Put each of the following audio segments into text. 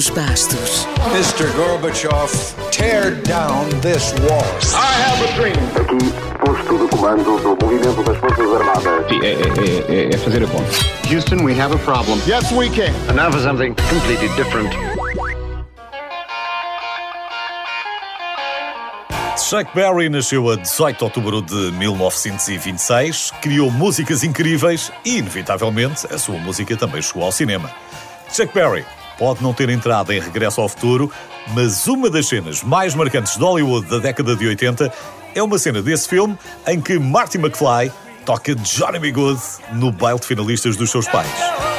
Carlos Bastos. Mr. Gorbachev, tear down this wall. I have a dream. Aqui, posto de comando do movimento das Forças Armadas. Sim, é, é, é, é fazer a conta. Houston, we have a problem. Yes, we can. And now for something completely different. Chuck Berry nasceu a 18 de outubro de 1926, criou músicas incríveis e, inevitavelmente, a sua música também chegou ao cinema. Chuck Berry pode não ter entrado em Regresso ao Futuro, mas uma das cenas mais marcantes de Hollywood da década de 80 é uma cena desse filme em que Marty McFly toca Johnny B. Good no baile de finalistas dos seus pais.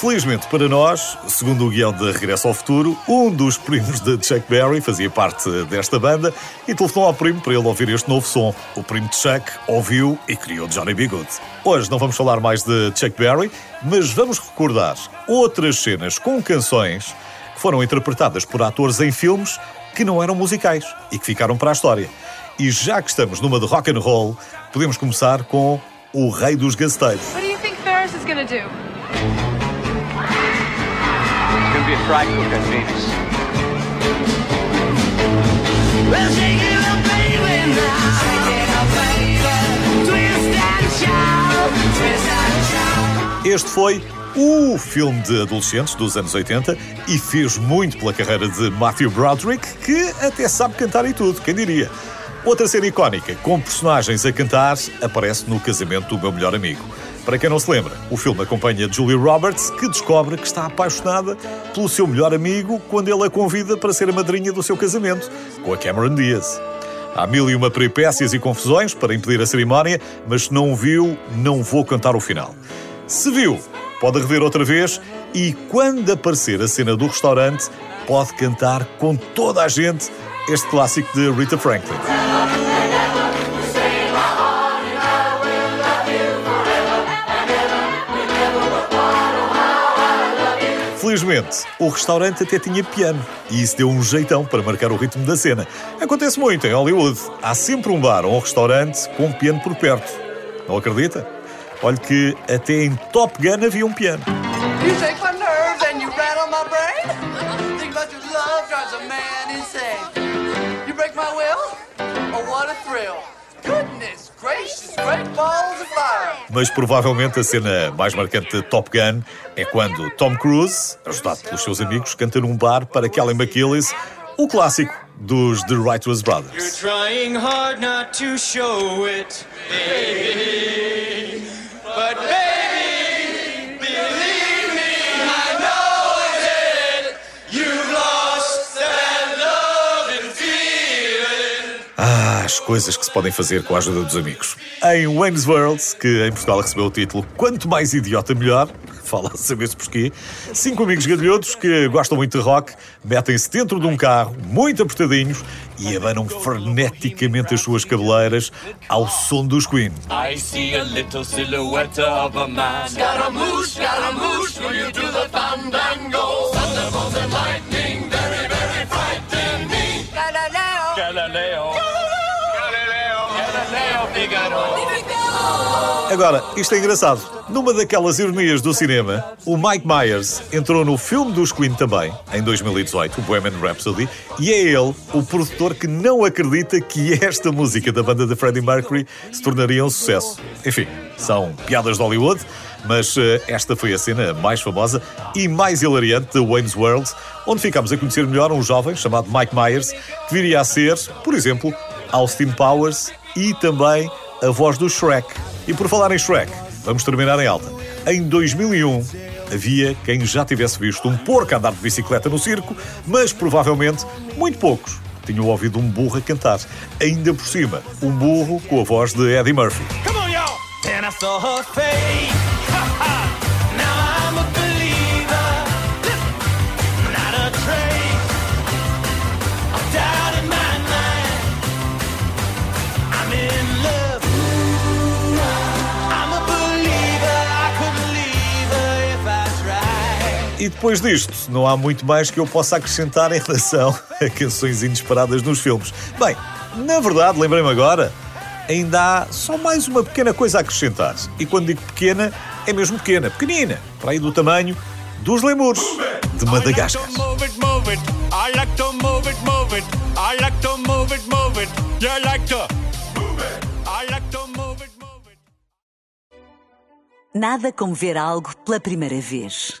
Felizmente para nós, segundo o guião de Regresso ao Futuro, um dos primos de Chuck Berry fazia parte desta banda e telefonou ao primo para ele ouvir este novo som. O primo de Chuck ouviu e criou Johnny B. Good. Hoje não vamos falar mais de Chuck Berry, mas vamos recordar outras cenas com canções que foram interpretadas por atores em filmes que não eram musicais e que ficaram para a história. E já que estamos numa de rock and roll, podemos começar com o rei dos gasteiros. What do you think Ferris is gonna do? It's gonna be a fry cook on Venus. Este foi o filme de adolescentes dos anos 80 e fez muito pela carreira de Matthew Broderick, que até sabe cantar e tudo, quem diria. Outra cena icónica, com personagens a cantar, aparece no casamento do meu melhor amigo. Para quem não se lembra, o filme acompanha Julie Roberts, que descobre que está apaixonada pelo seu melhor amigo quando ele a convida para ser a madrinha do seu casamento, com a Cameron Diaz. Há mil e uma peripécias e confusões para impedir a cerimónia, mas se não viu, não vou cantar o final. Se viu, pode rever outra vez e quando aparecer a cena do restaurante, pode cantar com toda a gente este clássico de Rita Franklin. Felizmente, o restaurante até tinha piano e isso deu um jeitão para marcar o ritmo da cena. Acontece muito em Hollywood. Há sempre um bar ou um restaurante com um piano por perto. Não acredita? Olhe que até em Top Gun havia um piano. Oh. Goodness Mas provavelmente a cena mais marcante de Top Gun é quando Tom Cruise, ajudado pelos seus amigos, canta num bar para Kelly McGillis o clássico dos The Righteous Brothers. Trying hard not to show it, baby. Ah, as coisas que se podem fazer com a ajuda dos amigos. Em Wayne's World, que em Portugal recebeu o título Quanto Mais Idiota Melhor, fala saber-se porquê, cinco amigos galhotos que gostam muito de rock metem-se dentro de um carro, muito apertadinhos, e abanam freneticamente as suas cabeleiras ao som dos Queen. I see a little silhouette of a man. Scaramouche, Agora, isto é engraçado. Numa daquelas ironias do cinema, o Mike Myers entrou no filme dos Queen também, em 2018, o Bohemian Rhapsody, e é ele, o produtor, que não acredita que esta música da banda de Freddie Mercury se tornaria um sucesso. Enfim, são piadas de Hollywood, mas eh, esta foi a cena mais famosa e mais hilariante de Wayne's World, onde ficámos a conhecer melhor um jovem chamado Mike Myers, que viria a ser, por exemplo, Austin Powers e também a voz do Shrek. E por falar em Shrek, vamos terminar em alta. Em 2001, havia quem já tivesse visto um porco andar de bicicleta no circo, mas provavelmente muito poucos tinham ouvido um burro a cantar. Ainda por cima, um burro com a voz de Eddie Murphy. Come on, E depois disto, não há muito mais que eu possa acrescentar em relação a canções inesperadas nos filmes. Bem, na verdade, lembrei-me agora, ainda há só mais uma pequena coisa a acrescentar. E quando digo pequena, é mesmo pequena, pequenina, para aí do tamanho dos lemures de Madagascar. Nada como ver algo pela primeira vez.